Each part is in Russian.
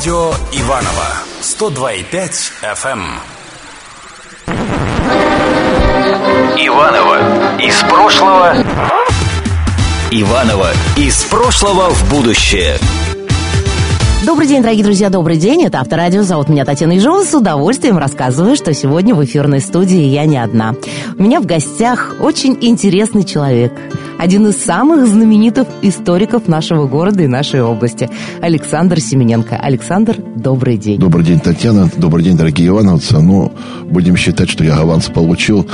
Радио Иваново 102,5 FM. Иваново из прошлого. Иваново из прошлого в будущее. Добрый день, дорогие друзья, добрый день. Это Авторадио. Зовут меня Татьяна Ежова. С удовольствием рассказываю, что сегодня в эфирной студии я не одна. У меня в гостях очень интересный человек. Один из самых знаменитых историков нашего города и нашей области. Александр Семененко. Александр, добрый день. Добрый день, Татьяна. Добрый день, дорогие ивановцы. Ну, будем считать, что я аванс получил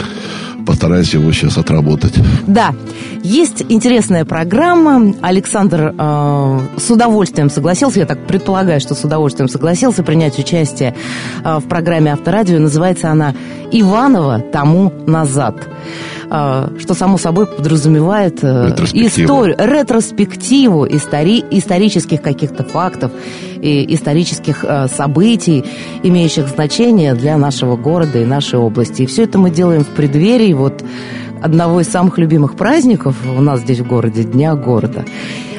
постараюсь его сейчас отработать. Да, есть интересная программа. Александр э, с удовольствием согласился, я так предполагаю, что с удовольствием согласился принять участие э, в программе Авторадио. Называется она «Иванова тому назад». А, что само собой подразумевает э, историю, ретроспективу истори, исторических каких-то фактов и исторических э, событий, имеющих значение для нашего города и нашей области. И все это мы делаем в преддверии вот одного из самых любимых праздников у нас здесь в городе, Дня города.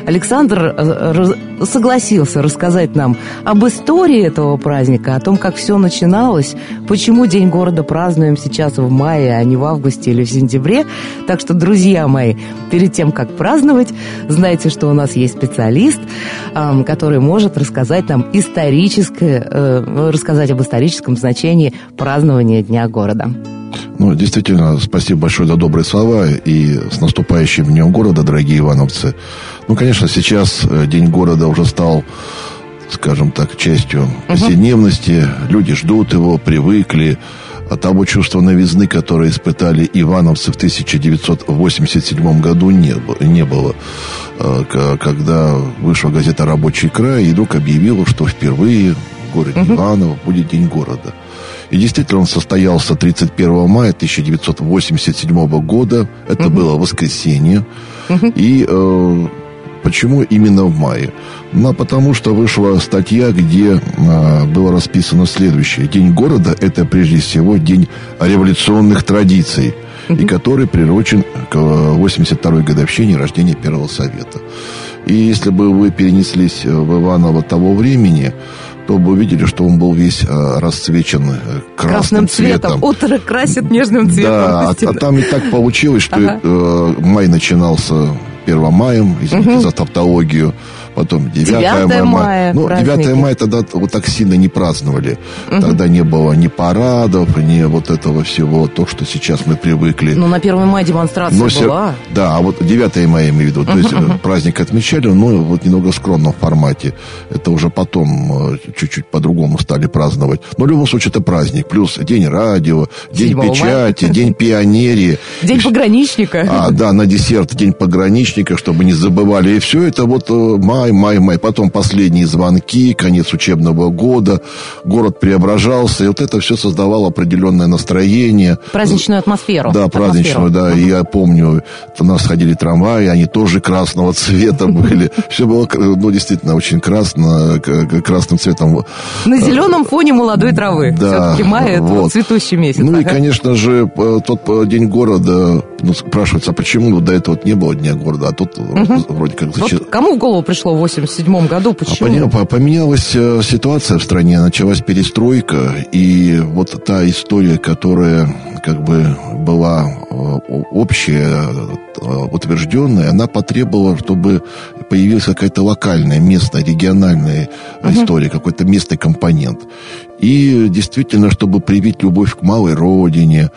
Александр э, согласился рассказать нам об истории этого праздника, о том, как все начиналось, почему День города празднуем сейчас в мае, а не в августе или в сентябре. Так что, друзья мои, перед тем, как праздновать, знайте, что у нас есть специалист, который может рассказать нам историческое, э, рассказать об историческом значении празднования Дня города. Ну, действительно, спасибо большое за добрые слова и с наступающим Днем города, дорогие ивановцы. Ну, конечно, сейчас э, День города уже стал скажем так, частью повседневности. uh Люди ждут его, привыкли. А того чувства новизны, которое испытали ивановцы в 1987 году, не, не было. Э, когда вышла газета «Рабочий край», и вдруг объявила, что впервые в городе uh Иваново будет День города. И действительно, он состоялся 31 мая 1987 года. Это угу. было воскресенье. Угу. И э, почему именно в мае? Ну, потому что вышла статья, где э, было расписано следующее. День города – это прежде всего день революционных традиций, и который приурочен к 82-й годовщине рождения Первого Совета. И если бы вы перенеслись в Иваново того времени, то бы увидели, что он был весь э, расцвечен э, красным, красным цветом. цветом. Утро красит нежным цветом. Да, а, а там и так получилось, что ага. э, май начинался 1 маем, извините угу. за тавтологию, потом 9, 9 мая. мая. Ну, праздники. 9 мая тогда вот так сильно не праздновали. Угу. Тогда не было ни парадов, ни вот этого всего, то, что сейчас мы привыкли. Ну, на 1 мая демонстрация но была. Да, а вот 9 мая, я имею в виду. То есть угу. праздник отмечали, но вот немного в скромном формате. Это уже потом э, чуть-чуть по-другому стали праздновать. Но в любом случае это праздник. Плюс день радио, день печати, мая. день пионерии. День пограничника. А, да, на десерт день пограничника, чтобы не забывали. И все это вот э, май май, май. Потом последние звонки, конец учебного года. Город преображался. И вот это все создавало определенное настроение. Праздничную атмосферу. Да, праздничную, да. И я помню, у нас ходили трамваи, они тоже красного цвета были. Все было, ну, действительно, очень красно, красным цветом. На зеленом фоне молодой травы. Да. Все-таки май – это вот. цветущий месяц. Ну, и, конечно же, тот день города, ну, спрашивается, а почему до этого не было Дня города, а тут вроде как... Вот кому в голову пришло в 87 году. Почему? А поменялась э, ситуация в стране, началась перестройка, и вот та история, которая как бы была э, общая, э, утвержденная, она потребовала, чтобы появилась какая-то локальная, местная, региональная uh-huh. история, какой-то местный компонент. И действительно, чтобы привить любовь к малой родине,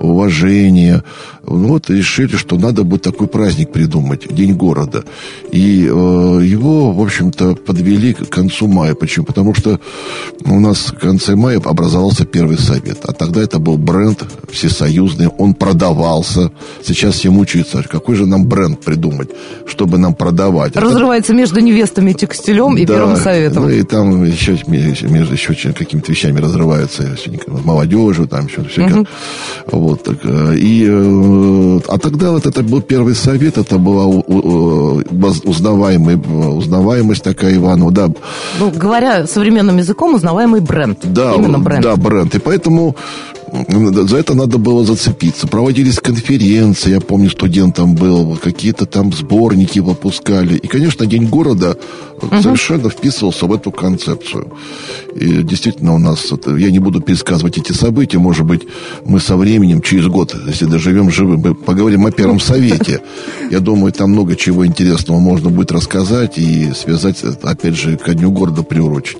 уважение, вот решили, что надо бы такой праздник придумать, День города. И э, его, в общем-то, подвели к концу мая. Почему? Потому что у нас в конце мая образовался первый совет. А тогда это был бренд всесоюзный, он продавался. Сейчас все мучаются, какой же нам бренд придумать, чтобы нам продавать. Разрывается это... между невестами текстилем и да, первым советом. Ну и там еще между еще какими-то вещами разрываются, молодежью, там еще все. Угу. Вот, так, э, и э, Э, а тогда вот это был первый совет, это была узнаваемый, узнаваемость такая Иванова, да. Ну, говоря современным языком, узнаваемый бренд. Да, Именно бренд. Да, бренд. И поэтому За это надо было зацепиться. Проводились конференции, я помню, студентом был, какие-то там сборники выпускали. И, конечно, День города угу. совершенно вписывался в эту концепцию. И действительно у нас, я не буду пересказывать эти события, может быть, мы со временем, через год, если доживем живы, мы поговорим о Первом Совете. Я думаю, там много чего интересного можно будет рассказать и связать, опять же, ко Дню города приурочить.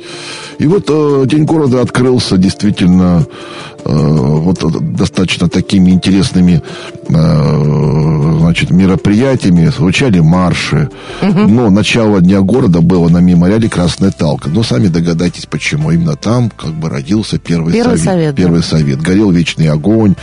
И вот э, День города открылся действительно вот достаточно такими интересными э, значит, мероприятиями. Звучали марши. Угу. Но начало Дня города было на мемориале Красная Талка. Но сами догадайтесь, почему. Именно там как бы родился первый, первый совет. совет первый да. совет. Горел вечный огонь,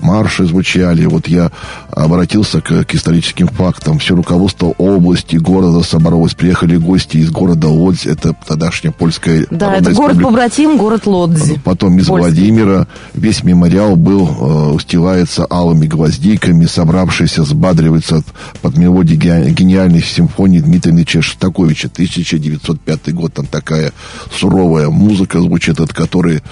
марши звучали. Вот я обратился к, к историческим фактам. Все руководство области, города собралось. Приехали гости из города Лодзь. Это тогдашняя польская Да, это город-побратим, город Лодзи. Потом из Польский. Владимира. Весь мемориал был, э, устилается алыми гвоздиками. Собравшиеся сбадриваются под мелодии гениальной симфонии Дмитрия Шостаковича. 1905 год. Там такая суровая музыка звучит, от которой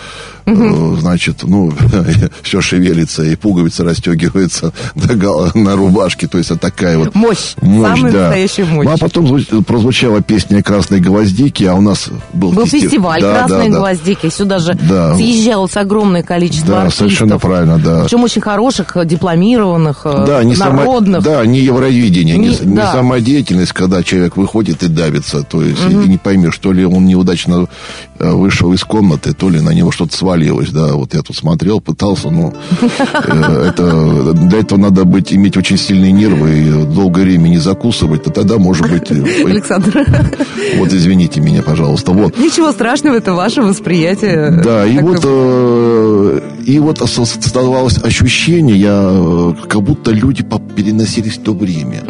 угу. значит, ну, все шевелится, и пуговица расстегивается на рубашке, то есть это такая вот... Мощь, мощь самая да. настоящая мощь. Ну, а потом прозвучала песня «Красной гвоздики», а у нас был... Был фестив... фестиваль да, «Красной да, гвоздики», сюда же да. съезжалось огромное количество да, артистов. совершенно правильно, да. Причем очень хороших, дипломированных, э, да, не народных. Само... Да, не Евровидение, не, не, да. не самодеятельность, когда человек выходит и давится, то есть угу. и не поймешь, то ли он неудачно э, вышел из комнаты, то ли на него что-то свалилось, да, вот я тут смотрел, пытался, но э, это, для этого надо быть, иметь очень сильные нервы и долгое время не закусывать, то тогда, может быть... Э, Александр. Вот, извините меня, пожалуйста, вот. Ничего страшного, это ваше восприятие. Да, и вот, э, и вот создавалось ощущение, я, как будто люди переносились в то время.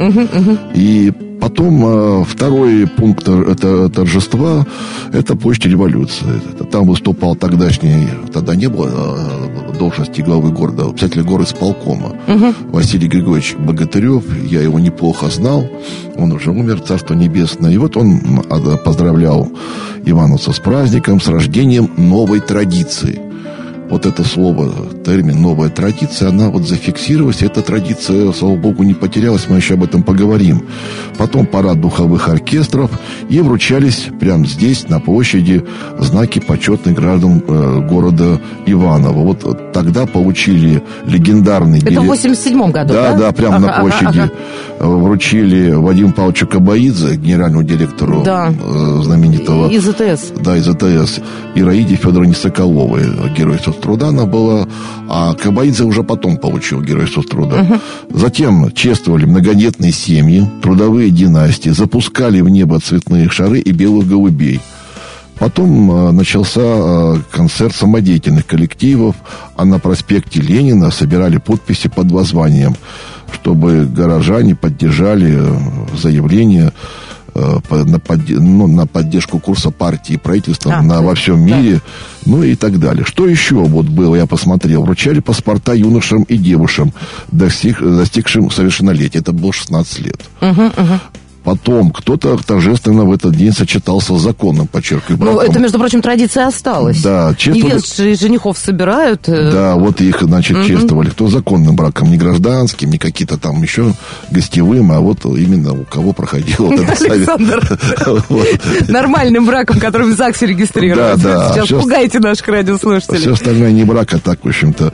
И Потом э, второй пункт это торжества – это площадь революции. Там выступал тогдашний, тогда не было э, должности главы города, обязательно город исполкома угу. Василий Григорьевич Богатырев. Я его неплохо знал. Он уже умер, царство небесное. И вот он поздравлял Ивановца с праздником, с рождением новой традиции – вот это слово, термин «новая традиция», она вот зафиксировалась. Эта традиция, слава богу, не потерялась, мы еще об этом поговорим. Потом парад духовых оркестров, и вручались прямо здесь, на площади, знаки почетных граждан э, города Иваново. Вот тогда получили легендарный билет. Это в 87 году, да? Да, да, прямо ага, на площади. Ага, ага. Вручили Вадиму Павловичу Кабаидзе, генеральному директору да. э, знаменитого... Из АТС. Да, из АТС. И Раиде Федоровне Соколовой, герой труда она была, а Кабаидзе уже потом получил геройство труда. Угу. Затем чествовали многодетные семьи, трудовые династии, запускали в небо цветные шары и белых голубей. Потом э, начался э, концерт самодеятельных коллективов, а на проспекте Ленина собирали подписи под воззванием, чтобы горожане поддержали э, заявление на, под, ну, на поддержку курса партии и правительства а, на, во всем мире, да. ну и так далее. Что еще вот было, я посмотрел. Вручали паспорта юношам и девушкам, достиг, достигшим совершеннолетия. Это было 16 лет. Угу, угу. Потом кто-то торжественно в этот день сочетался с законом, подчеркиваю. Ну, это, между прочим, традиция осталась. Да, чествовали... Невест и женихов собирают. Э, да, вот их, значит, угу. чествовали. Кто законным браком, не гражданским, не какие-то там еще гостевым, а вот именно у кого проходил вот этот Александр, нормальным браком, который в ЗАГСе регистрируется. Да, да. Сейчас пугаете наших радиослушателей. Все остальное не брак, а так, в общем-то,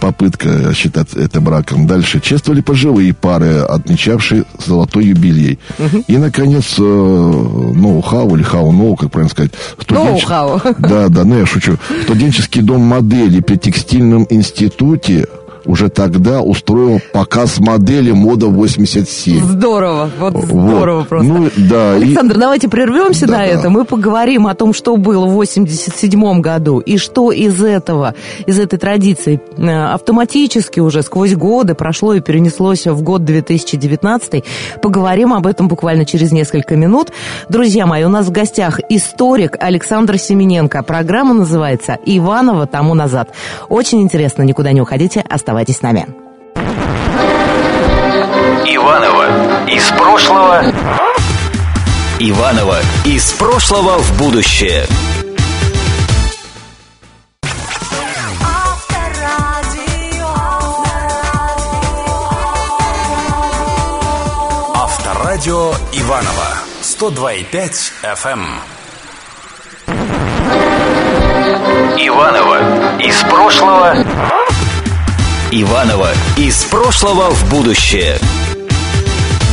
попытка считать это браком. Дальше чествовали пожилые пары, отмечавшие золотой юбилей. Угу. И, наконец, э, ноу-хау или хау-ноу, как правильно сказать. Ноу-хау. Да, да, ну я шучу. Студенческий дом модели при текстильном институте уже тогда устроил показ модели мода 87. Здорово, вот здорово вот. просто. Ну, да, Александр, и... давайте прервемся да, на это. Мы поговорим о том, что было в 87 году и что из этого, из этой традиции э, автоматически уже сквозь годы прошло и перенеслось в год 2019. Поговорим об этом буквально через несколько минут. Друзья мои, у нас в гостях историк Александр Семененко. Программа называется «Иванова тому назад». Очень интересно, никуда не уходите, оставайтесь Оставайтесь с нами. Иванова из прошлого. Иванова из прошлого в будущее. Авторадио Иванова 102,5 FM. Иванова из прошлого Иваново из прошлого в будущее.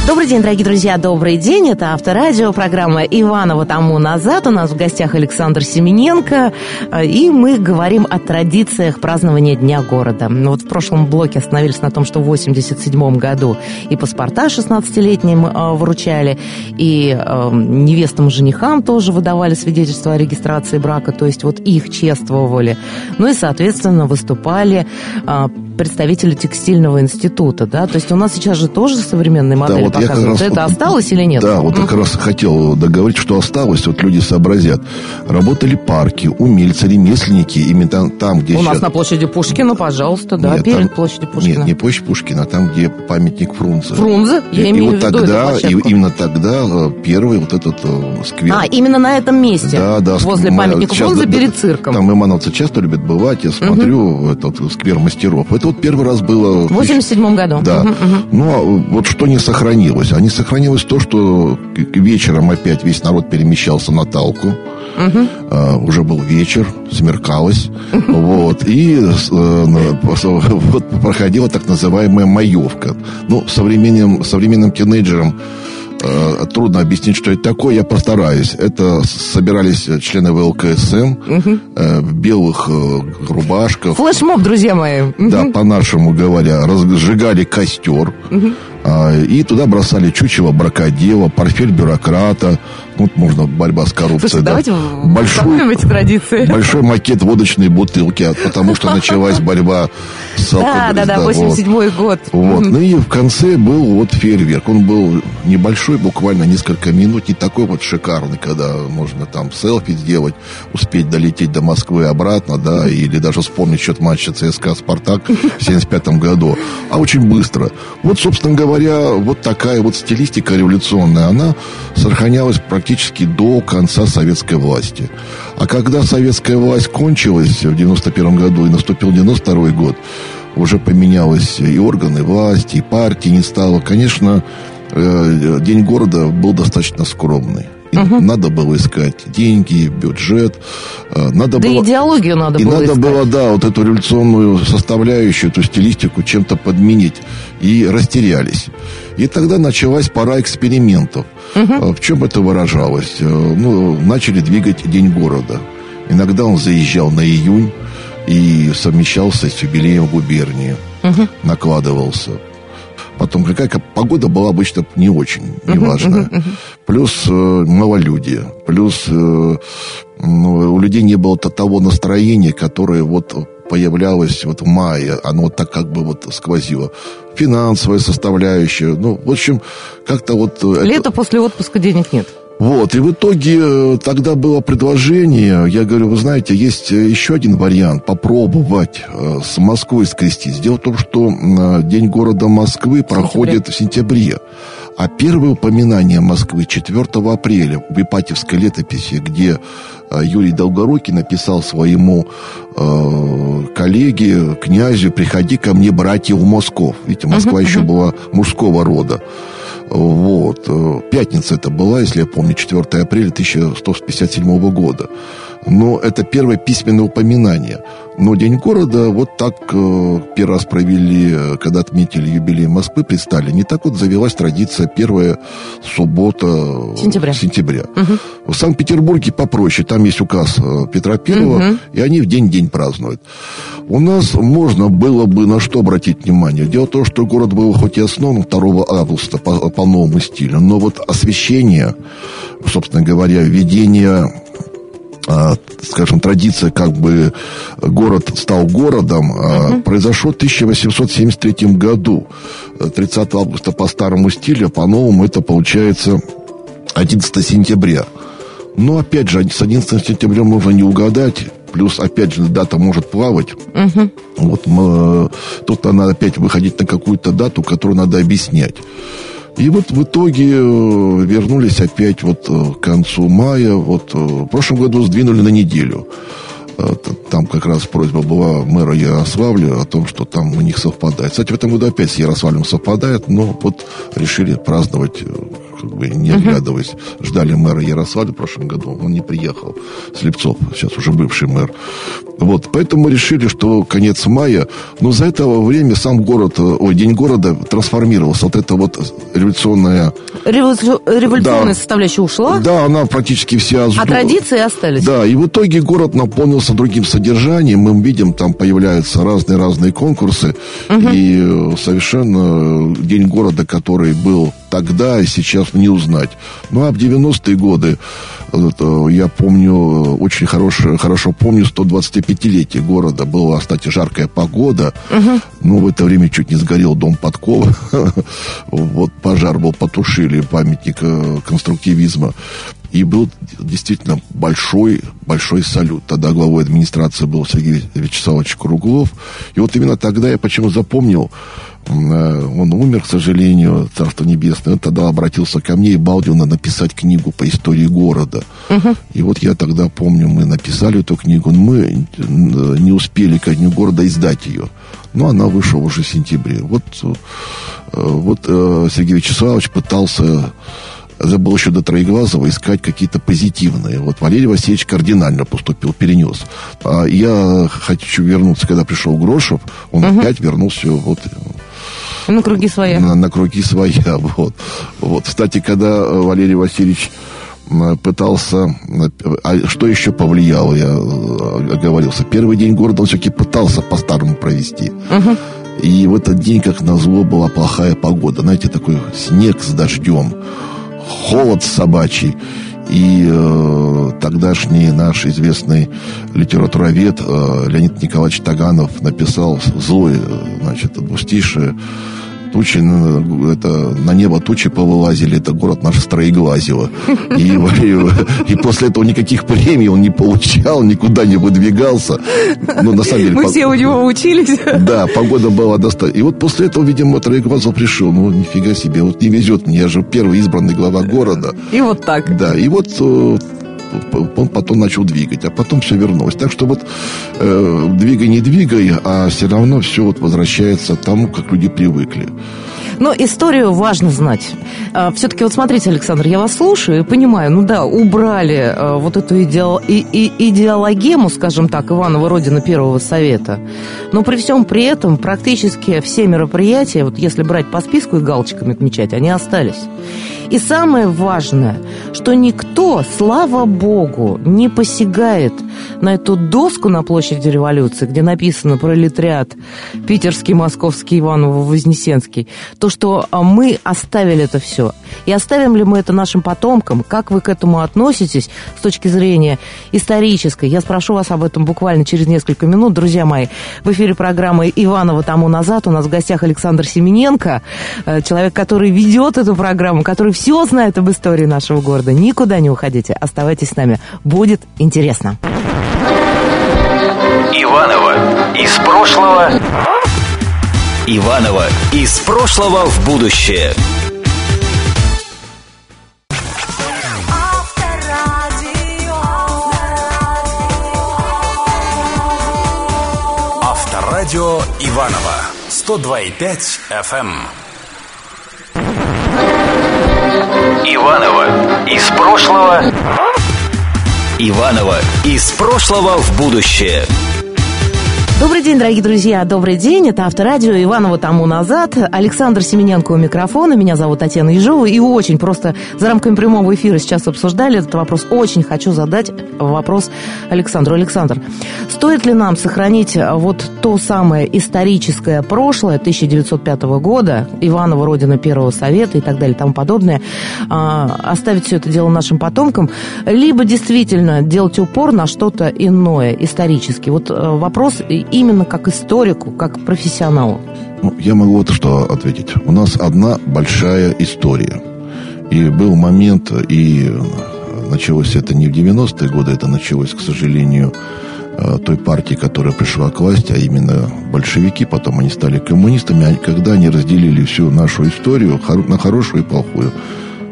Добрый день, дорогие друзья, добрый день. Это Авторадио, программа Иванова тому назад. У нас в гостях Александр Семененко, и мы говорим о традициях празднования Дня города. Ну вот в прошлом блоке остановились на том, что в 87 году и паспорта 16-летним э, вручали, и э, невестам женихам тоже выдавали свидетельство о регистрации брака, то есть вот их чествовали. Ну и, соответственно, выступали представители текстильного института, да, то есть у нас сейчас же тоже современные модели вот я как показывают. раз Это вот- осталось или нет? Да, вот как раз хотел договорить, что осталось, вот люди сообразят. Работали парки, умельцы, ремесленники, именно там, где У нас сейчас... на площади Пушкина, пожалуйста, да, Нет, перед там- площадью Пушкина. Нет, не площадь Пушкина, а там, где памятник Фрунзе. Фрунзе? Я и, имею и в вот виду тогда, и, именно тогда э, первый вот этот э, сквер. А, именно на этом месте? Да, да. Возле памятника Фрунзе да, перед да, цирком. Там имановцы часто любят бывать. Я смотрю этот сквер мастеров. Это вот первый раз было... В 87 году. Да. Мгм. Ну, а вот что не сохранилось? А не сохранилось то, что вечером опять весь народ перемещался на Талку. А, уже был вечер, смеркалось. Вот. И э, вот проходила так называемая маевка. Ну, современным, современным тинейджерам э, трудно объяснить, что это такое, я постараюсь. Это собирались члены ВЛКСМ э, в белых э, рубашках, Флешмоб, друзья мои. да, по-нашему говоря, разжигали костер, а, и туда бросали чучело бракодела, портфель бюрократа, вот можно борьба с коррупцией. Слушайте, да. давайте вспомним эти традиции. Большой макет водочной бутылки, а, потому что началась борьба с Да, алкоголем. да, да, вот. 87 год. Вот. Ну и в конце был вот фейерверк. Он был небольшой, буквально несколько минут, не такой вот шикарный, когда можно там селфи сделать, успеть долететь до Москвы обратно, да, или даже вспомнить счет матча ЦСКА «Спартак» в 75 году, а очень быстро. Вот, собственно говоря, вот такая вот стилистика революционная, она сохранялась практически до конца советской власти. А когда советская власть кончилась в 91 году и наступил 92 год, уже поменялось и органы власти, и партии не стало. Конечно, э, День города был достаточно скромный. И Надо было искать деньги, бюджет. э, Надо Да было... идеологию надо И было надо искать. было, да, вот эту революционную составляющую, эту стилистику чем-то подменить. И растерялись. И тогда началась пора экспериментов. А В чем это выражалось? Э, Ну, начали двигать День города. Иногда он заезжал на июнь и совмещался с юбилеем губернии. Накладывался. Потом какая погода была обычно не очень, неважная. Плюс э, малолюдие. Плюс э, ну, у людей не было то- того настроения, которое вот появлялось вот в мае. Оно вот так как бы вот сквозило. Финансовая составляющая. Ну, в общем, как-то вот... э, это- Лето после отпуска денег нет. вот, и в итоге э, тогда было предложение, я говорю, вы знаете, есть э, еще один вариант, попробовать с Москвой скрестить. Дело в том, что День города Москвы проходит в сентябре. А первое упоминание Москвы 4 апреля в Ипатьевской летописи, где э, Юрий Долгорукий написал своему э, коллеге, князю, приходи ко мне, братья, в Москов. Видите, Москва еще была мужского рода. Вот. э, Пятница это была, если я помню, 4 апреля 1157 года. Но это первое письменное упоминание. Но День города вот так э, первый раз провели, э, когда отметили юбилей Москвы, предстали. Не так вот завелась традиция первая суббота э, Сентября. сентября. В Санкт-Петербурге попроще. Там есть указ э, Петра Первого, и они в день-день празднуют. У нас можно было бы на что обратить внимание. Дело в том, что город был хоть и основан 2 августа по, по новому стилю, но вот освещение, собственно говоря, введение скажем, традиция, как бы город стал городом, а, произошло в 1873 году. Э, 30 августа по старому стилю, а по-новому это получается 11 сентября. Но, опять же, с 11 сентября можно не угадать. Плюс, опять же, дата может плавать. Вот мы, тут надо опять выходить на какую-то дату, которую надо объяснять. И вот в итоге э, вернулись опять вот э, к концу мая. Вот э, в прошлом году сдвинули на неделю. Там как раз просьба была мэра Ярославля о том, что там у них совпадает. Кстати, в этом году опять с Ярославлем совпадает, но вот решили праздновать э, бы не оглядываясь, ждали мэра Ярославля в прошлом году. Он не приехал. Слепцов, сейчас уже бывший мэр. Вот, поэтому мы решили, что конец мая, но за это время сам город, ой, День города трансформировался. Вот это вот революционная... Революци- Революционная Да. составляющая ушла, Да, она практически вся... а традиции остались. Да, и в итоге город наполнился другим содержанием. Мы видим, там появляются разные-разные конкурсы. И э, совершенно э, День города, который был тогда и сейчас не узнать. Ну, а в 90-е годы, э, это, я помню, э, очень хорошо, хорошо помню 125-летие города. Была, кстати, жаркая погода. Ну, в это время чуть не сгорел дом Подкова. Вот пожар был, потушили памятник э, конструктивизма. И был действительно большой, большой салют. Тогда главой администрации был Сергей Вячеславович Круглов. И вот именно тогда я почему запомнил, э, он умер, к сожалению, Царство Небесное. Он тогда обратился ко мне и балдил на написать книгу по истории города. И вот я тогда помню, мы написали эту книгу, но мы э, не успели ко дню города издать ее. Но она вышла уже в сентябре. Вот, э, вот Сергей Вячеславович пытался было еще до Троеглазого, искать какие-то позитивные. Вот Валерий Васильевич кардинально поступил, перенес. А я хочу вернуться, когда пришел Грошев, он опять вернулся вот На круги своя. на, на круги своя. Вот. Вот. Кстати, когда э, Валерий Васильевич пытался... э, А что еще повлияло, я э, оговорился. Первый день города он все-таки пытался по-старому провести. И в этот день, как назло, была плохая погода. Знаете, такой снег с дождем, холод собачий. И э, тогдашний наш известный литературовед э, Леонид Николаевич Таганов написал злое, э, значит, двустишие. Тучи, на- это, на небо тучи повылазили, это город наш Строеглазево. И, и, и после этого никаких премий он не получал, никуда не выдвигался. Ну, на самом деле... Мы по- все у него учились. да, погода была достаточно. И вот после этого, видимо, Троеглазов пришел. Ну, нифига себе, вот не везет мне, я же первый избранный глава города. И вот так. Да, и вот э, он потом начал двигать, а потом все вернулось. Так что вот э, двигай, не двигай, а все равно все вот возвращается тому, как люди привыкли. Но историю важно знать. Все-таки вот смотрите, Александр, я вас слушаю и понимаю, ну да, убрали а, вот эту идеал- и- и- идеологему, скажем так, Иванова Родина Первого Совета. Но при всем при этом практически все мероприятия, вот если брать по списку и галочками отмечать, они остались. И самое важное, что никто, слава богу, не посягает на эту доску на площади революции, где написано пролетариат питерский, московский, Иваново, Вознесенский, то, что а, мы оставили это все. И оставим ли мы это нашим потомкам? Как вы к этому относитесь с точки зрения исторической? Я спрошу вас об этом буквально через несколько минут. Друзья мои, в эфире программы «Иванова тому назад» у нас в гостях Александр Семененко, э, человек, который ведет эту программу, который все знает об истории нашего города. Никуда не уходите, оставайтесь с нами. Будет интересно. Иванова из прошлого. Иванова из прошлого в будущее. Авторадио Иванова 102,5 FM. Иванова из прошлого. Иванова из прошлого в будущее. Добрый день, дорогие друзья, добрый день. Это Авторадио Иванова тому назад. Александр Семененко у микрофона. Меня зовут Татьяна Ежова. И очень просто за рамками прямого эфира сейчас обсуждали этот вопрос. Очень хочу задать вопрос Александру. Александр, стоит ли нам сохранить вот то самое историческое прошлое 1905 года, Иванова, Родина Первого Совета и так далее тому подобное, а, оставить все это дело нашим потомкам, либо действительно делать упор на что-то иное, исторически? Вот э, вопрос именно как историку, как профессионалу. Ну, я могу вот что ответить. У нас одна большая история. И был момент, и началось это не в 90-е годы, это началось, к сожалению, э, той партии, которая пришла к власти, а именно большевики, потом они стали коммунистами, а когда они разделили всю нашу историю на хорошую и плохую.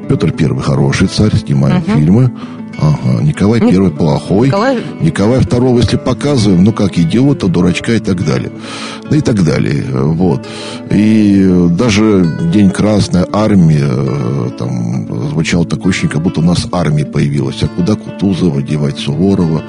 Петр Первый хороший царь, снимаем фильмы, Ага, Николай Ник- Первый плохой. Николай- Николая Второго, если показываем, ну как идиота, дурачка и так далее. Ну и так далее. Вот. И даже День Красной Армии, э, там звучало такое ощущение, как будто у нас армия появилась. А куда Кутузова девать, Суворова?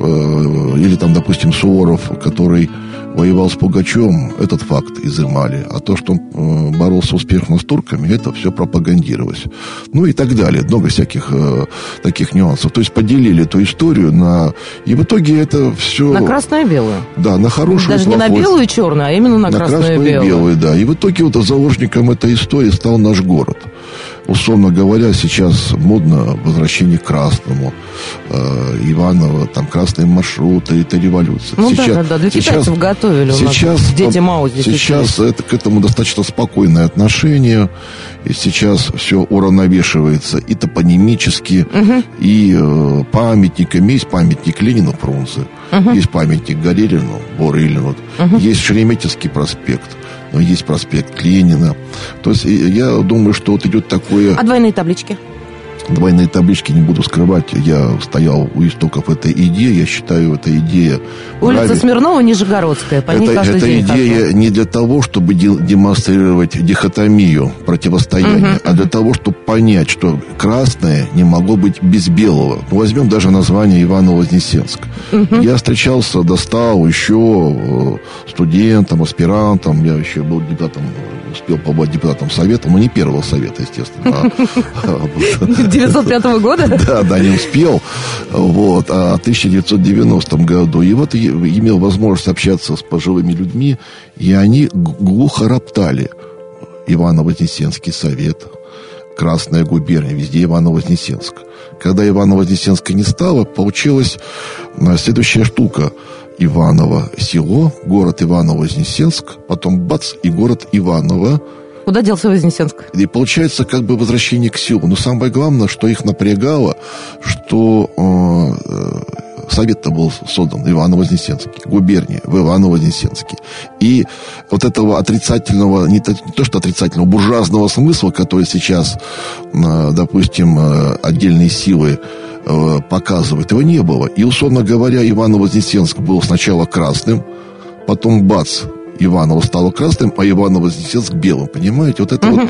Э, Или там, допустим, Суворов, который воевал с Пугачевым, этот факт изымали. А то, что он э, боролся успешно с турками, это все пропагандировалось. Ну и так далее. Много всяких э, таких нюансов. То есть поделили эту историю на... И в итоге это все... На красное и белое. Да, на хорошую Даже не на белую и черную, а именно на, На белую. белую, да. И в итоге вот заложником этой истории стал наш город. Условно говоря, сейчас модно возвращение к красному. Э, Иваново, там красные маршруты, это революция. Ну да, да, да, для китайцев готовили у нас. Сейчас, Дети Мао здесь сейчас это, к этому достаточно спокойное отношение. И сейчас все уравновешивается и топонимически, и э, памятниками. Есть памятник Ленину Фрунзе, есть памятник Горелину, Борылину, есть Шереметьевский проспект, есть проспект Ленина. То есть я думаю, что вот идет такое... А двойные таблички? Двойные таблички, не буду скрывать, я стоял у истоков этой идеи, я считаю, эта идея... Улица правильной. Смирнова, Нижегородская. По ней Это, каждый эта день идея хожу. не для того, чтобы де- демонстрировать дихотомию, противостояние, а для того, чтобы понять, что красное не могло быть без белого. Ну, возьмем даже название Иваново-Вознесенск. Я встречался, достал еще э, студентом, аспирантом, я еще был депутатом, успел побывать депутатом совета, но не первого совета, естественно, а, а, 905 года? да, да, не успел. Вот, а в 1990 году. И вот имел возможность общаться с пожилыми людьми, и они глухо роптали. Иваново-Вознесенский совет, Красная губерния, везде Иваново-Вознесенск. Когда Иваново-Вознесенска не стало, получилась а, следующая штука. Иваново село, город Иваново-Вознесенск, потом бац, и город Иваново, Куда делся Вознесенск? и получается как бы возвращение к селу. Но самое главное, что их напрягало, что э, э, совет-то был создан Иваново-Вознесенский, губерния в Иваново-Вознесенске. И вот этого отрицательного, не то, не то что отрицательного, буржуазного смысла, который сейчас, э, допустим, э, отдельные силы э, показывают, его не было. И, условно говоря, Иваново-Вознесенск был сначала красным, потом бац, Иваново стало красным, а Иваново-Вознесенск белым, понимаете? Вот это вот,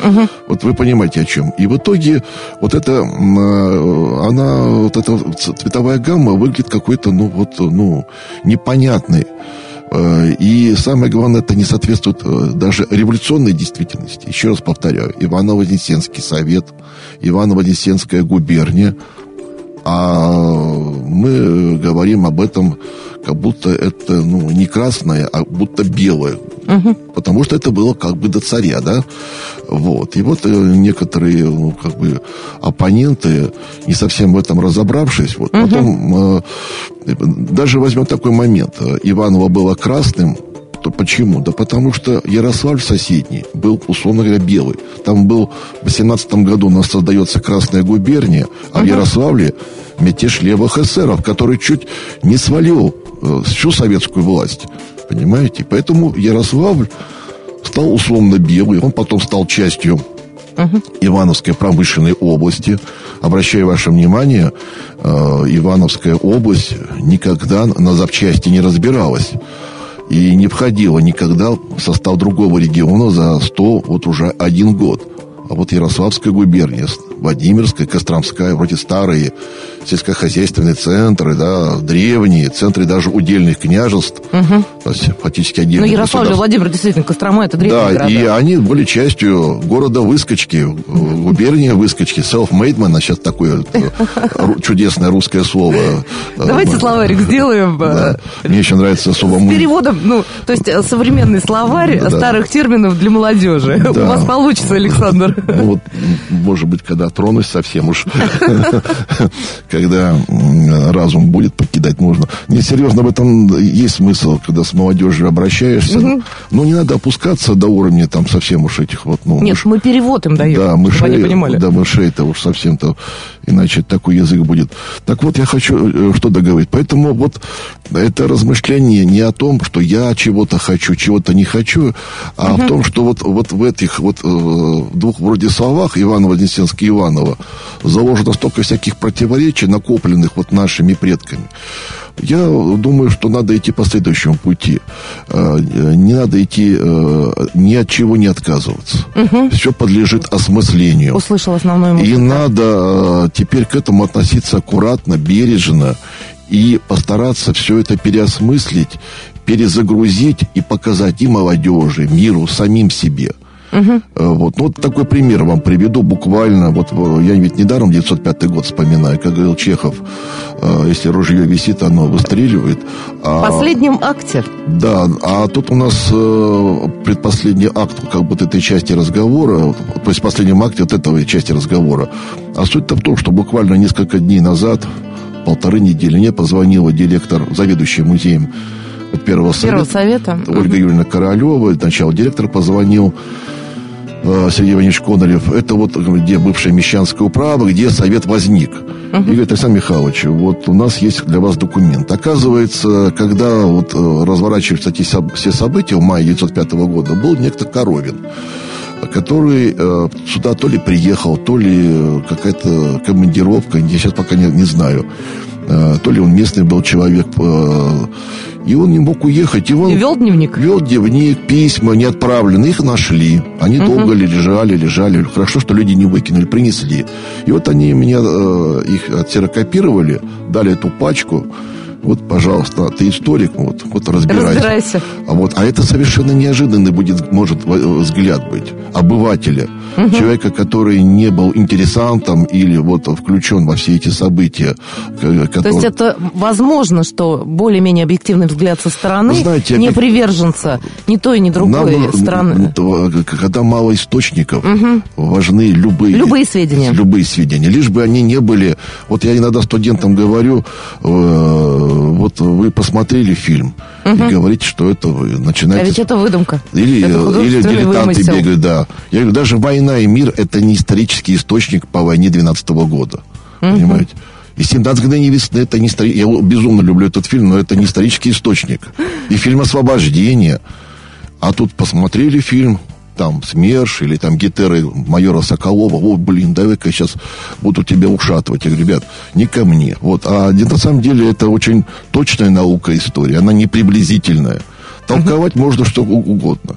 вот вы понимаете о чем. И в итоге вот это, э, она, вот эта цветовая гамма выглядит какой-то, ну, вот, ну, непонятной. Э, И самое главное, это не соответствует даже революционной действительности. Еще раз повторяю, Иваново-Вознесенский совет, Иваново-Вознесенская губерния, а мы говорим об этом, как будто это ну, не красное, а будто белое. Потому что это было как бы до царя, да? Вот. И вот э, некоторые, ну, как бы, оппоненты, не совсем в этом разобравшись, вот, потом, э, даже возьмем такой момент. Иваново было красным, то почему? Да потому что Ярославль соседний был, условно говоря, белый. Там был в 18 году у нас создается Красная губерния, а в Ярославле мятеж левых эсеров, который чуть не свалил э, всю советскую власть. Понимаете? Поэтому Ярославль стал условно белый, он потом стал частью Ивановской промышленной области. Обращаю ваше внимание, э, Ивановская область никогда на запчасти не разбиралась и не входила никогда в состав другого региона за 100, вот уже один год. А вот Ярославская губерния, Владимирская, Костромская, вроде старые сельскохозяйственные центры, да, древние, центры даже удельных княжеств, то есть фактически Ну, отдельных Ярославль. Владимир, действительно, Кострома, это древние Да, города. и они были частью города Выскочки, губерния Выскочки, self-made man, а сейчас такое э, чудесное русское слово. Давайте ну, словарик сделаем. э, Мне еще нравится слово С переводом, ну, то есть э, современный словарь старых терминов для молодежи. У вас получится, Александр. Ну вот, может быть, когда тронусь совсем уж, когда разум будет покидать нужно. Не, серьезно, в этом есть смысл, когда с молодежью обращаешься. Ну, не надо опускаться до уровня там совсем уж этих вот, ну, Нет, мы перевод им даем, Да, мышей, они понимали. да, мышей-то уж совсем-то, иначе такой язык будет. Так вот, я хочу э, что договорить. Поэтому вот это размышление не о том, что я чего-то хочу, чего-то не хочу, а в том, что вот, вот в этих вот э, двух вроде словах Иваново-Вознесенск и Иванова заложено столько всяких противоречий, накопленных вот нашими предками. Я думаю, что надо идти по следующему пути. Э, не надо идти, э, ни от чего не отказываться. Угу. Все подлежит осмыслению. Услышал основную мысль. И надо э, теперь к этому относиться аккуратно, бережно и постараться все это переосмыслить, перезагрузить и показать и молодежи, миру, самим себе – Угу. Вот. Ну, вот такой пример вам приведу буквально. Вот я ведь недаром 905 год вспоминаю, как говорил Чехов, э, если ружье висит, оно выстреливает. А, В последнем акте. Да, а тут у нас э, предпоследний акт как бы этой части разговора, то есть в последнем акте вот этого части разговора. А суть-то в том, что буквально несколько дней назад, полторы недели, мне позвонила директор, заведующий музеем Первого совета, Первого совета. Ольга Юрьевна Королева, сначала директор позвонил, Э, Сергей Иванович Конорев, это вот где бывшая Мещанская управа, где совет возник. Uh-huh. И говорит, Александр Михайлович, вот у нас есть для вас документ. Оказывается, когда вот э, разворачиваются эти все события в мае 1905 года, был некто Коровин который э, сюда то ли приехал, то ли какая-то командировка, я сейчас пока не, не знаю. Э, то ли он местный был человек, э, и он не мог уехать. И он вел дневник? Вел дневник, письма не отправлены, их нашли. Они угу. долго лежали, лежали. Хорошо, что люди не выкинули, принесли. И вот они меня э, их отсерокопировали, дали эту пачку. Вот, пожалуйста, ты историк, вот, вот разбирайся. Разбирайся. А вот, а это совершенно неожиданный будет, может, взгляд быть обывателя, угу. человека, который не был интересантом или вот включен во все эти события. Которые... То есть это возможно, что более-менее объективный взгляд со стороны, знаете, не как... приверженца ни той, ни другой Нам, страны. Когда мало источников, угу. важны любые... Любые сведения. Любые сведения. Лишь бы они не были... Вот я иногда студентам говорю, э, вот вы посмотрели фильм угу. и говорите, что это вы начинаете... А ведь это выдумка. Или, это или дилетанты вымысел. бегают, да. Я говорю, даже «Война и мир» это не исторический источник по войне 12 -го года. Угу. Понимаете? И «17 мгновений весны» это не исторический... Я безумно люблю этот фильм, но это не исторический источник. И фильм «Освобождение». А тут посмотрели фильм, там СМЕРШ или там гитеры майора Соколова, о, блин, давай-ка сейчас буду тебя ушатывать. Я говорю, ребят, не ко мне. Вот. А на самом деле это очень точная наука истории, она не приблизительная. Толковать можно что угодно.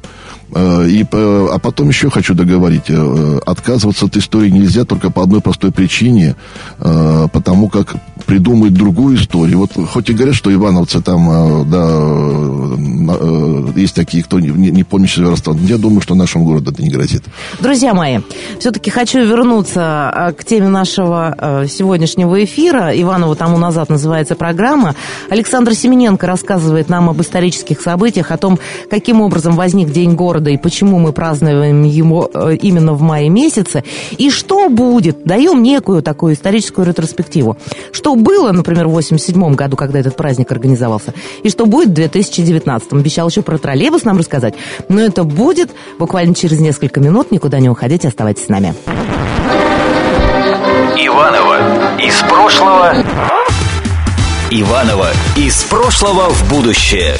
Э, и, э, а потом еще хочу договорить. Э, отказываться от истории нельзя только по одной простой причине. Потому как придумать другую историю. Вот хоть и говорят, что ивановцы там, да, есть такие, кто не, не помнит возраста, я думаю, что нашему городу это не грозит. Друзья мои, все-таки хочу вернуться к теме нашего сегодняшнего эфира. Иваново тому назад называется программа. Александр Семененко рассказывает нам об исторических событиях, о том, каким образом возник День города города и почему мы празднуем его э, именно в мае месяце, и что будет, даем некую такую историческую ретроспективу. Что было, например, в 87 году, когда этот праздник организовался, и что будет в 2019. Обещал еще про троллейбус нам рассказать, но это будет буквально через несколько минут. Никуда не уходите, оставайтесь с нами. Иванова из прошлого. Иванова из прошлого в будущее.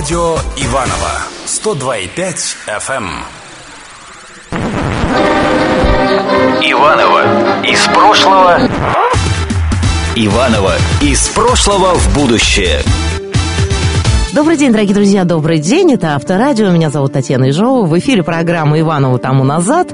Радио Иваново 102,5 FM. Иваново из прошлого. Иваново из прошлого в будущее. Добрый день, дорогие друзья, добрый день. Это Авторадио. Меня зовут Татьяна Ижова. В эфире программа Иванова тому назад.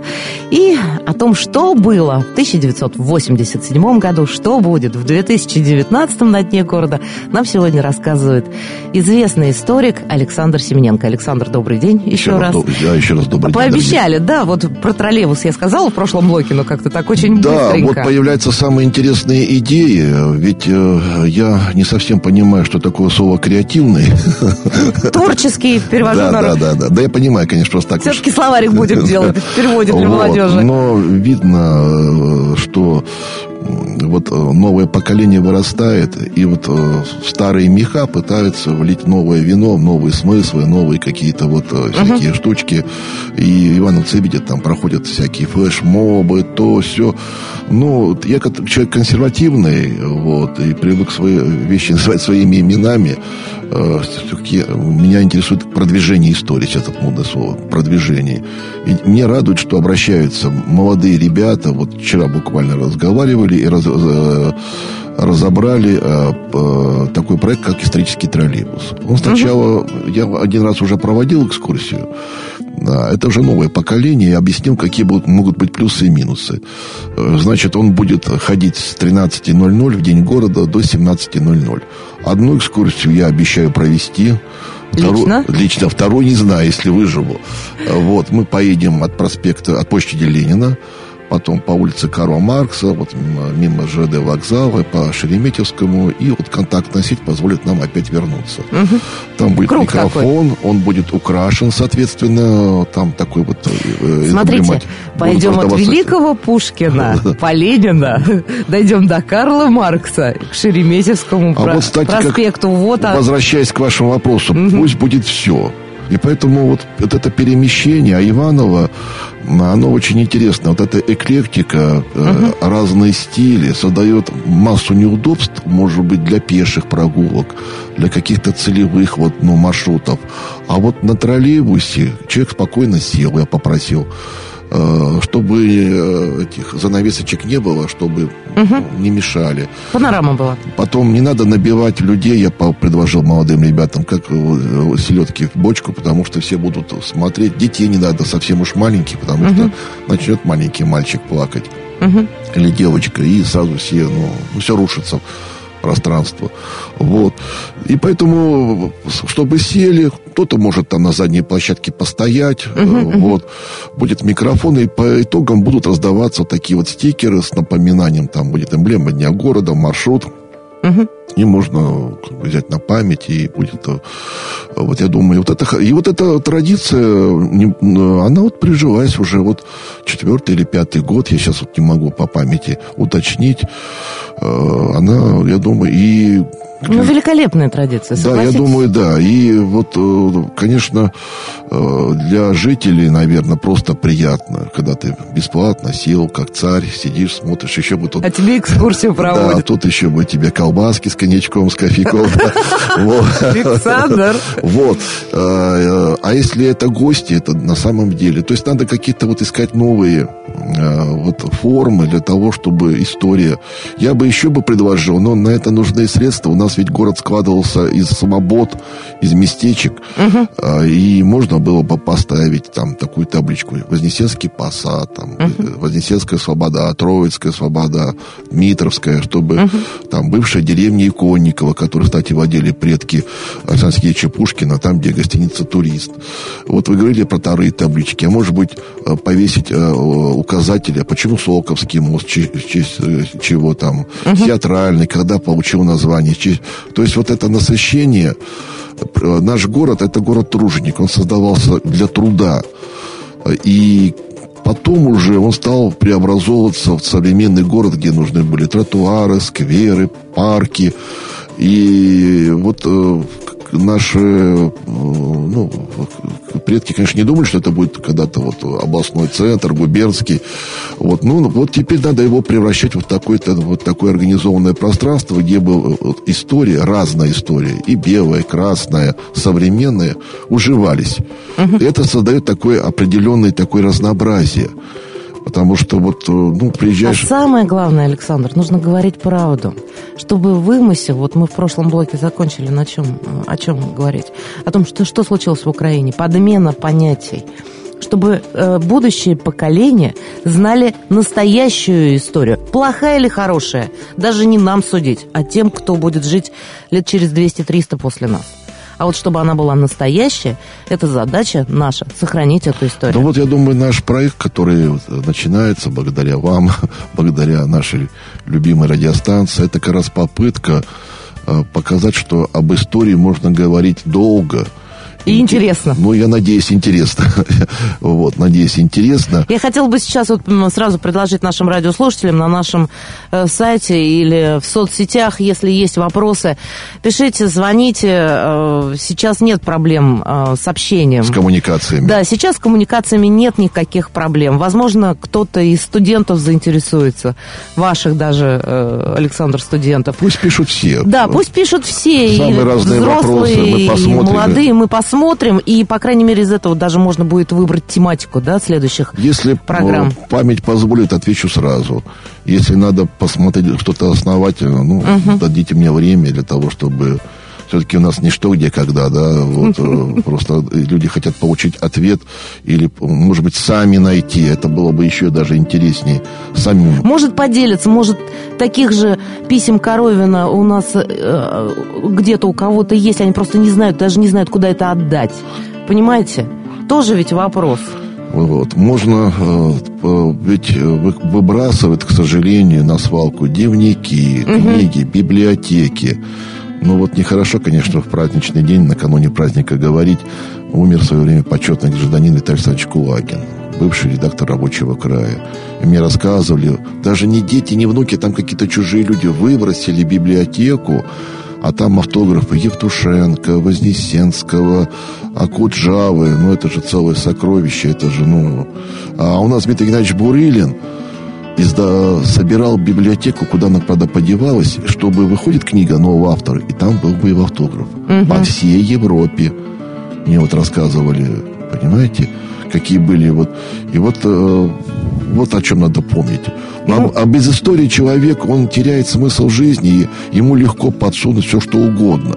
И о том, что было в 1987 году, что будет в 2019 на дне города, нам сегодня рассказывает известный историк Александр Семененко. Александр, добрый день еще, еще раз. Доб... Да, еще раз добрый Пообещали, день. Пообещали, да, вот про троллейбус я сказала в прошлом блоке, но как-то так очень да, быстренько. Да, вот появляются самые интересные идеи, ведь э, я не совсем понимаю, что такое слово «креативный». Творческий перевожу да, на Да, да, да. Да, я понимаю, конечно, просто так. Все-таки словарик будем делать, переводит для молодежи. Но видно, что вот э, новое поколение вырастает, и вот в старые меха пытаются влить новое вино, новые смыслы, новые какие-то вот всякие uh-huh. штучки. И ивановцы видят, там проходят всякие флешмобы, то, все. Ну, я как человек консервативный, вот, и привык свои вещи называть своими именами. Э, все-таки меня интересует продвижение истории, сейчас это модное слово, продвижение. И мне радует, что обращаются молодые ребята, вот вчера буквально разговаривали и раз, э, разобрали э, такой проект, как исторический троллейбус. Он сначала, угу. я один раз уже проводил экскурсию, это уже новое поколение, и объяснил, какие будут, могут быть плюсы и минусы. Значит, он будет ходить с 13.00 в день города до 17.00. Одну экскурсию я обещаю провести. Лично? Вторую, лично. Вторую не знаю, если выживу. Вот, мы поедем от проспекта, от площади Ленина потом по улице Карла Маркса, вот мимо ЖД вокзала, по Шереметьевскому, и вот контактная сеть позволит нам опять вернуться. Угу. Там будет Круг микрофон, такой. он будет украшен, соответственно, там такой вот... Э, Смотрите, пойдем от Великого Пушкина по Ленина, дойдем до Карла Маркса, к Шереметьевскому а вот, кстати, проспекту. Вот, возвращаясь к вашему вопросу, угу. пусть будет все. И поэтому вот, вот это перемещение, Иванова, оно очень интересно. Вот эта эклектика, uh-huh. э, разные стили создает массу неудобств, может быть, для пеших прогулок, для каких-то целевых вот, ну, маршрутов. А вот на троллейбусе человек спокойно сел, я попросил. Э, чтобы э, этих занавесочек не было, чтобы угу. не мешали. Панорама была. Потом не надо набивать людей, я предложил молодым ребятам, как э, селедки в бочку, потому что все будут смотреть. Детей не надо совсем уж маленькие, потому угу. что начнет маленький мальчик плакать. Угу. Или девочка, и сразу все, ну, ну все рушится пространство. Вот. И поэтому, чтобы сели, кто-то может там на задней площадке постоять, uh-huh, вот. Будет микрофон, и по итогам будут раздаваться такие вот стикеры с напоминанием, там будет эмблема Дня города, маршрут. Uh-huh. И можно взять на память, и будет... Вот я думаю, вот это, и вот эта традиция, она вот прижилась уже вот четвертый или пятый год, я сейчас вот не могу по памяти уточнить. Э, она, я думаю, и ну, великолепная традиция, Да, я думаю, да. И вот, э, конечно, э, для жителей, наверное, просто приятно, когда ты бесплатно сел, как царь, сидишь, смотришь, еще бы тут... А тебе экскурсию проводят. Да, тут еще бы тебе колбаски коньячком, с кофейком. Александр. Вот. Э, а если это гости, это на самом деле... То есть надо какие-то вот искать новые вот формы для того, чтобы история... Я бы еще бы предложил, но на это нужны средства. У нас ведь город складывался из самобот, из местечек, и можно было бы поставить там такую табличку Вознесенский посад, там. Вознесенская свобода, Троицкая свобода, Дмитровская, чтобы там бывшая деревня Иконникова, которую, кстати, владели предки Александра Сергеевича Пушкина, там, где гостиница «Турист». Вот вы говорили про вторые таблички, а может быть э, повесить э, указатели, а почему Солковский мост, чего там, угу. театральный, когда получил название, то есть вот это насыщение, наш город это город труженик, он создавался для труда. И потом уже он стал преобразовываться в современный город, где нужны были тротуары, скверы, парки. И вот э, наши э, ну, предки, конечно, не думали, что это будет когда-то вот областной центр, губернский. Вот, ну, вот теперь надо его превращать в такое-то, вот такое организованное пространство, где бы вот, история, разная история, и белая, и красная, современная, уживались. Угу. Это создает такое определенное такое разнообразие. Потому что вот, э, ну, приезжаешь... А самое главное, Александр, нужно говорить правду. Чтобы вымысел, вот мы в прошлом блоке закончили на чем, э, о чем говорить? О том, что, что случилось в Украине. Подмена понятий чтобы э, будущие поколения знали настоящую историю. Плохая или хорошая, даже не нам судить, а тем, кто будет жить лет через 200-300 после нас. А вот чтобы она была настоящая, это задача наша, сохранить эту историю. Ну вот я думаю, наш проект, который начинается благодаря вам, благодаря нашей любимой радиостанции, это как раз попытка э, показать, что об истории можно говорить долго, И интересно. Ну, я надеюсь, интересно. вот, надеюсь, интересно. Я хотела бы сейчас вот сразу предложить нашим радиослушателям на нашем э, сайте или в соцсетях, если есть вопросы, пишите, звоните. Э, сейчас нет проблем э, с общением. С коммуникациями. Да, сейчас с коммуникациями нет никаких проблем. Возможно, кто-то из студентов заинтересуется, ваших даже, э, Александр, студентов. Пусть пишут все. Да, пусть пишут все. Самые и разные взрослые, вопросы, мы посмотрим. и молодые, мы посмотрим. И, по крайней мере, из этого даже можно будет выбрать тематику, да, следующих Если программ. э, память позволит, отвечу сразу. Если надо посмотреть что-то основательно, ну, дадите мне время для того, чтобы... Все-таки у нас не что, где, когда, да, вот, э, просто люди хотят получить ответ или, может быть, сами найти, это было бы еще даже интереснее, сами Может поделиться, может таких же писем Коровина у нас э, где-то у кого-то есть, они просто не знают, даже не знают, куда это отдать. Понимаете? Тоже ведь вопрос. Вот. Можно, э, ведь вы- выбрасывают, к сожалению, на свалку дневники, книги, библиотеки. Ну вот нехорошо, конечно, в праздничный день, накануне праздника говорить, умер в свое время почетный гражданин Виталий Александрович Кулагин, бывший редактор рабочего края. И мне рассказывали, даже не дети, не внуки, там какие-то чужие люди выбросили библиотеку, а там автографы Евтушенко, Вознесенского, Акуджавы. Ну, это же целое сокровище, это же, ну... А у нас Дмитрий Геннадьевич Бурылин изда... собирал библиотеку, куда она, правда, подевалась, чтобы выходит книга нового автора, и там был бы его автограф. По всей Европе. Мне вот рассказывали, понимаете, какие были вот... И вот, э, вот о чем надо помнить. А, а без истории человек, он теряет смысл жизни, и ему легко подсунуть все, что угодно.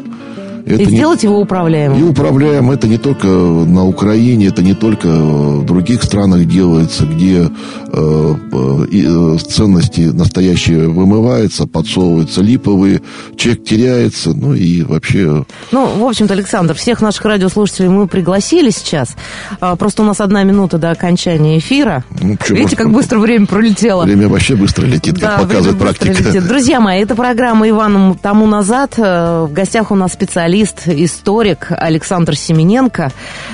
Это и не- сделать его и управляемым. управляем это не только на Украине, это не только в других странах делается, где э, э, и, э, ценности настоящие вымываются, подсовываются липовые, человек теряется, ну и вообще Ну, в общем-то, Александр, всех наших радиослушателей мы пригласили сейчас. А, Просто у нас одна минута до окончания эфира. Ну, Видите, как быстро время пролетело. время вообще быстро летит, как Да, показывает практика. летит. Друзья мои, это программа Иваном тому назад. Э, В гостях у нас специалист, историк Александр Семененко.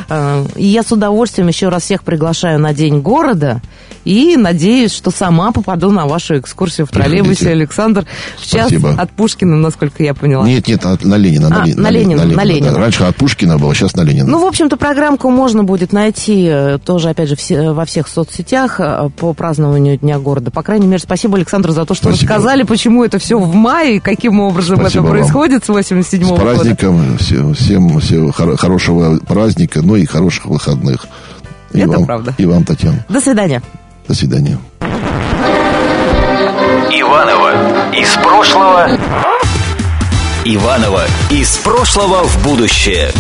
Э, И я с удовольствием еще раз всех приглашаю на День города. И надеюсь, что сама попаду на вашу экскурсию в троллейбусе. Александр. В час Спасибо. от Пушкина, насколько я поняла. Нет, нет, от- на Ленина. А, Лени- на Ленина, на да. Ленина. Раньше от Пушкина было, сейчас на Ленина. Ну, в общем-то, программку можно будет найти э, тоже, опять же, все- во всех соцсетях э, по празднованию Дня города. По крайней мере, спасибо, Александр, за то, что Спасибо. рассказали, почему это все в мае каким образом Спасибо это вам. происходит с 87 С года. праздником, все- всем, всего хоро- хорошего праздника, ну и хороших выходных. И Это вам, правда. И вам, Татьяна. До свидания. До свидания. Иванова из прошлого. Иванова из прошлого в будущее.